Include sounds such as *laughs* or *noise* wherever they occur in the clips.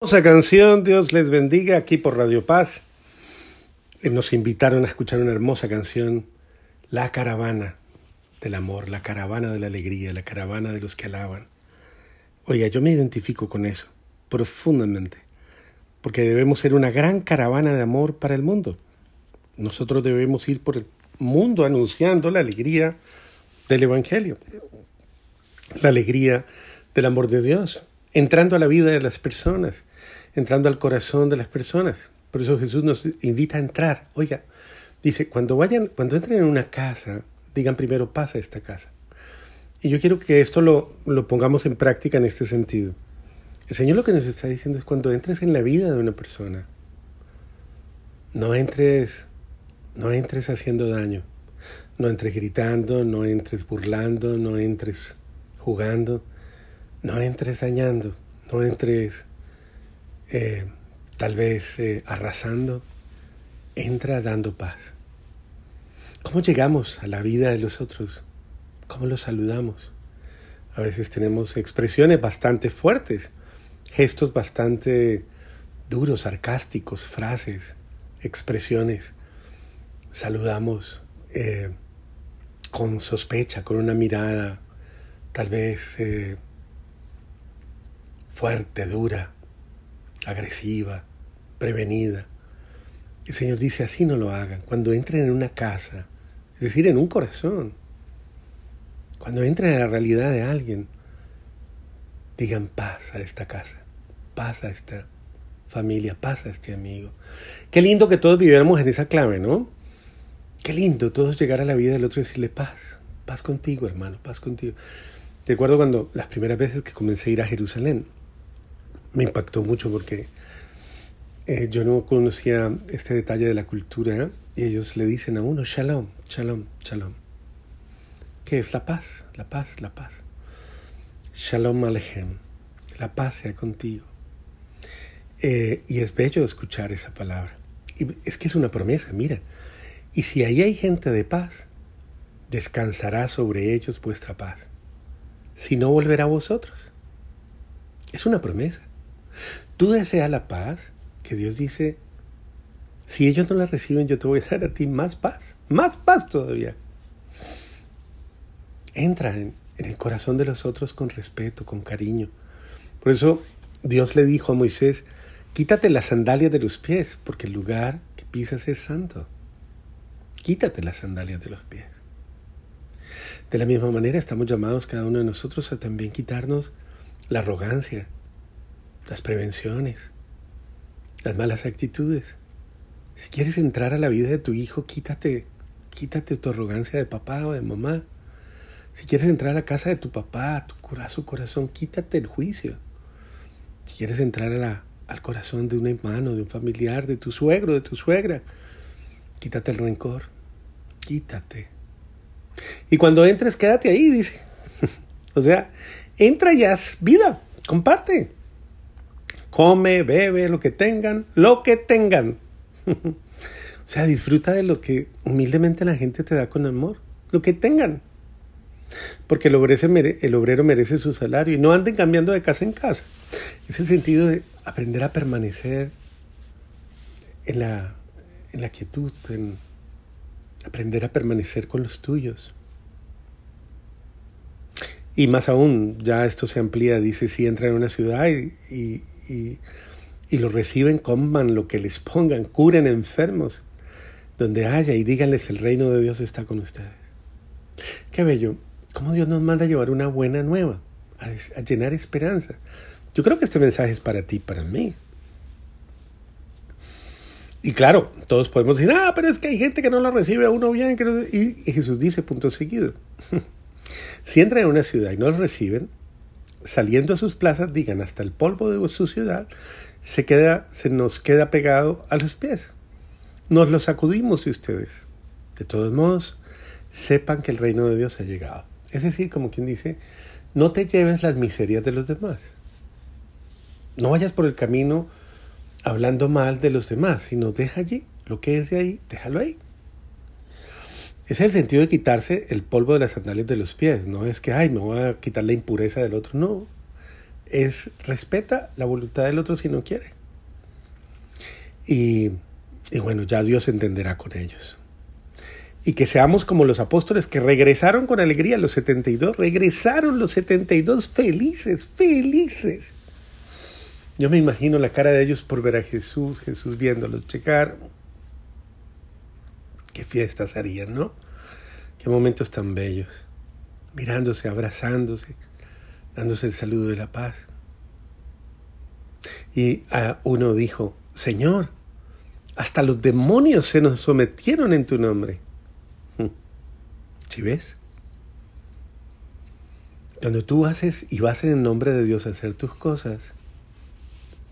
Hermosa canción, Dios les bendiga aquí por Radio Paz. Eh, Nos invitaron a escuchar una hermosa canción, La caravana del amor, la caravana de la alegría, la caravana de los que alaban. Oiga, yo me identifico con eso profundamente, porque debemos ser una gran caravana de amor para el mundo. Nosotros debemos ir por el mundo anunciando la alegría del Evangelio, la alegría del amor de Dios, entrando a la vida de las personas, entrando al corazón de las personas. Por eso Jesús nos invita a entrar. Oiga, dice, cuando vayan, cuando entren en una casa, digan primero, pasa esta casa. Y yo quiero que esto lo, lo pongamos en práctica en este sentido. El Señor lo que nos está diciendo es cuando entres en la vida de una persona, no entres, no entres haciendo daño, no entres gritando, no entres burlando, no entres jugando, no entres dañando, no entres eh, tal vez eh, arrasando, entra dando paz. ¿Cómo llegamos a la vida de los otros? ¿Cómo los saludamos? A veces tenemos expresiones bastante fuertes, gestos bastante duros, sarcásticos, frases, expresiones. Saludamos eh, con sospecha, con una mirada tal vez fuerte, dura, agresiva, prevenida. El Señor dice, así no lo hagan. Cuando entren en una casa, es decir, en un corazón, cuando entren en la realidad de alguien, digan paz a esta casa, paz a esta familia, paz a este amigo. Qué lindo que todos viviéramos en esa clave, ¿no? Qué lindo todos llegar a la vida del otro y decirle paz, paz contigo, hermano, paz contigo. Recuerdo cuando las primeras veces que comencé a ir a Jerusalén, me impactó mucho porque eh, yo no conocía este detalle de la cultura y ellos le dicen a uno, shalom, shalom, shalom. ¿Qué es la paz? La paz, la paz. Shalom Alejem, la paz sea contigo. Eh, y es bello escuchar esa palabra. Y es que es una promesa, mira. Y si ahí hay gente de paz, descansará sobre ellos vuestra paz. Si no, volverá a vosotros. Es una promesa. Tú deseas la paz, que Dios dice, si ellos no la reciben, yo te voy a dar a ti más paz, más paz todavía. Entra en, el corazón de los otros con respeto, con cariño. Por eso Dios le dijo a Moisés, quítate las sandalias de los pies, porque el lugar que pisas es santo. Quítate las sandalias de los pies. De la misma manera estamos llamados cada uno de nosotros a también quitarnos la arrogancia, las prevenciones, las malas actitudes. Si quieres entrar a la vida de tu hijo, quítate, quítate tu arrogancia de papá o de mamá. Si quieres entrar a la casa de tu papá, a tu corazón, corazón, quítate el juicio. Si quieres entrar a la, al corazón de un hermano, de un familiar, de tu suegro, de tu suegra, quítate el rencor. Quítate. Y cuando entres, quédate ahí, dice. *laughs* o sea, entra y haz vida, comparte. Come, bebe, lo que tengan, lo que tengan. *laughs* o sea, disfruta de lo que humildemente la gente te da con amor, lo que tengan. Porque el obrero, merece, el obrero merece su salario y no anden cambiando de casa en casa. Es el sentido de aprender a permanecer en la, en la quietud, en aprender a permanecer con los tuyos. Y más aún, ya esto se amplía, dice, si entran en una ciudad y, y, lo reciben, coman lo que les pongan, curen enfermos, donde haya y díganles el reino de Dios está con ustedes. Qué bello, cómo Dios nos manda a llevar una buena nueva, a, llenar esperanza. Yo creo que este mensaje es para ti, para mí. Y claro, todos podemos decir, ah, pero es que hay gente que no lo recibe a uno bien. Que y, Jesús dice, punto seguido, *laughs* si entran en una ciudad y no lo reciben, saliendo a sus plazas, digan, hasta el polvo de su ciudad se, queda, se nos queda pegado a los pies. Nos lo sacudimos de ustedes. De todos modos, sepan que el reino de Dios ha llegado. Es decir, como quien dice, no te lleves las miserias de los demás. No vayas por el camino hablando mal de los demás, sino deja allí lo que es de ahí, déjalo ahí. Es el sentido de quitarse el polvo de las sandalias de los pies. No es que, ay, me voy a quitar la impureza del otro. No. es respeta la voluntad del otro si no quiere. Y, y bueno, ya Dios entenderá con ellos. Y que seamos como los apóstoles que regresaron con alegría los 72, regresaron los 72 felices, felices. Yo me imagino la cara de ellos por ver a Jesús, Jesús viéndolos checar. Qué fiestas harían, ¿no? Qué momentos tan bellos. Mirándose, abrazándose, dándose el saludo de la paz. Y a uno dijo, Señor, hasta los demonios se nos sometieron en tu nombre. ¿Sí ves? Cuando tú haces y vas en el nombre de Dios a hacer tus cosas,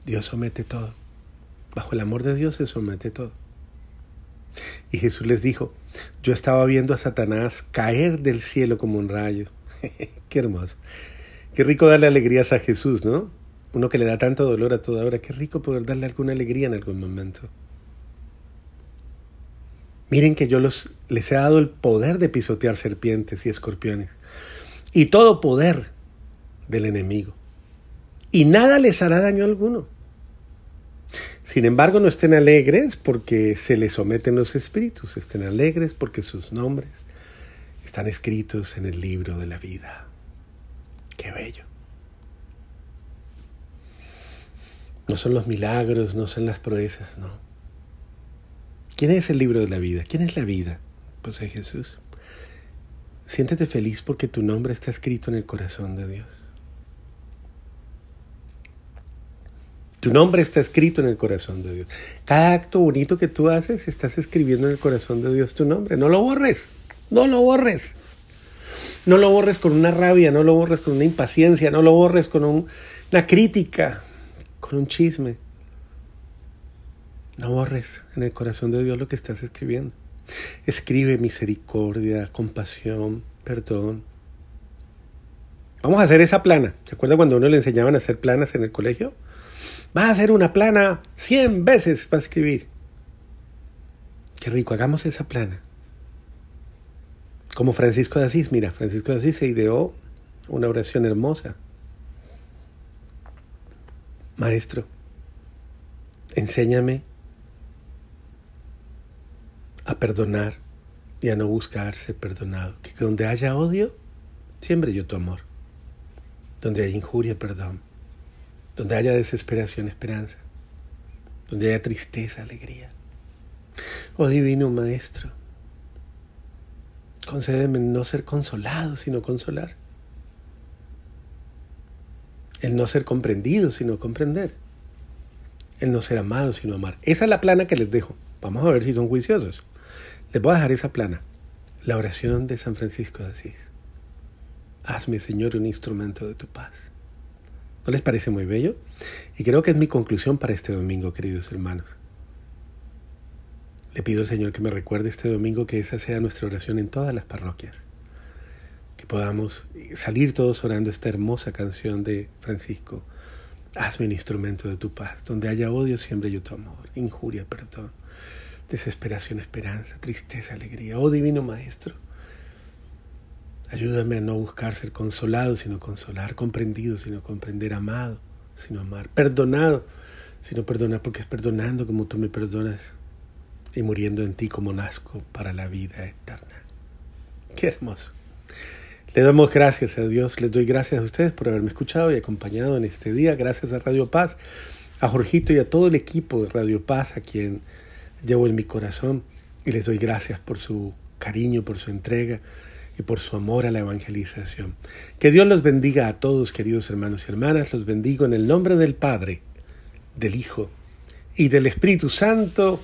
Dios somete todo. Bajo el amor de Dios se somete todo. Y Jesús les dijo, yo estaba viendo a Satanás caer del cielo como un rayo. *laughs* qué hermoso. Qué rico darle alegrías a Jesús, ¿no? Uno que le da tanto dolor a toda hora, qué rico poder darle alguna alegría en algún momento. Miren que yo los, les he dado el poder de pisotear serpientes y escorpiones y todo poder del enemigo. Y nada les hará daño alguno. Sin embargo, no estén alegres porque se les someten los espíritus, estén alegres porque sus nombres están escritos en el libro de la vida. Qué bello. No son los milagros, no son las proezas, no. ¿Quién es el libro de la vida? ¿Quién es la vida? Pues es Jesús. Siéntete feliz porque tu nombre está escrito en el corazón de Dios. Tu nombre está escrito en el corazón de Dios. Cada acto bonito que tú haces, estás escribiendo en el corazón de Dios tu nombre. No lo borres, no lo borres. No lo borres con una rabia, no lo borres con una impaciencia, no lo borres con una crítica, con un chisme. No borres en el corazón de Dios lo que estás escribiendo. Escribe misericordia, compasión, perdón. Vamos a hacer esa plana. ¿Se acuerda cuando uno le enseñaban a hacer planas en el colegio? Va a hacer una plana 100 veces para escribir. Qué rico, hagamos esa plana. Como Francisco de Asís, mira, Francisco de Asís se ideó una oración hermosa. Maestro, enséñame a perdonar y a no buscar ser perdonado. Que donde haya odio, siempre yo tu amor. Donde haya injuria, perdón donde haya desesperación, esperanza, donde haya tristeza, alegría. Oh Divino Maestro, concédeme no ser consolado, sino consolar. El no ser comprendido, sino comprender. El no ser amado, sino amar. Esa es la plana que les dejo. Vamos a ver si son juiciosos. Les voy a dejar esa plana. La oración de San Francisco de Asís. Hazme, Señor, un instrumento de tu paz. ¿No les parece muy bello? Y creo que es mi conclusión para este domingo, queridos hermanos. Le pido al Señor que me recuerde este domingo que esa sea nuestra oración en todas las parroquias. Que podamos salir todos orando esta hermosa canción de Francisco. Hazme un instrumento de tu paz. Donde haya odio, siempre yo tu amor. Injuria, perdón. Desesperación, esperanza, tristeza, alegría. Oh Divino Maestro. Ayúdame a no buscar ser consolado, sino consolar, comprendido, sino comprender, amado, sino amar, perdonado, sino perdonar, porque es perdonando como tú me perdonas y muriendo en ti como nazco para la vida eterna. Qué hermoso. Le damos gracias a Dios, les doy gracias a ustedes por haberme escuchado y acompañado en este día. Gracias a Radio Paz, a Jorgito y a todo el equipo de Radio Paz, a quien llevo en mi corazón. Y les doy gracias por su cariño, por su entrega y por su amor a la evangelización. Que Dios los bendiga a todos, queridos hermanos y hermanas. Los bendigo en el nombre del Padre, del Hijo y del Espíritu Santo.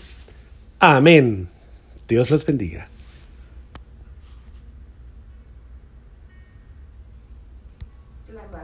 Amén. Dios los bendiga.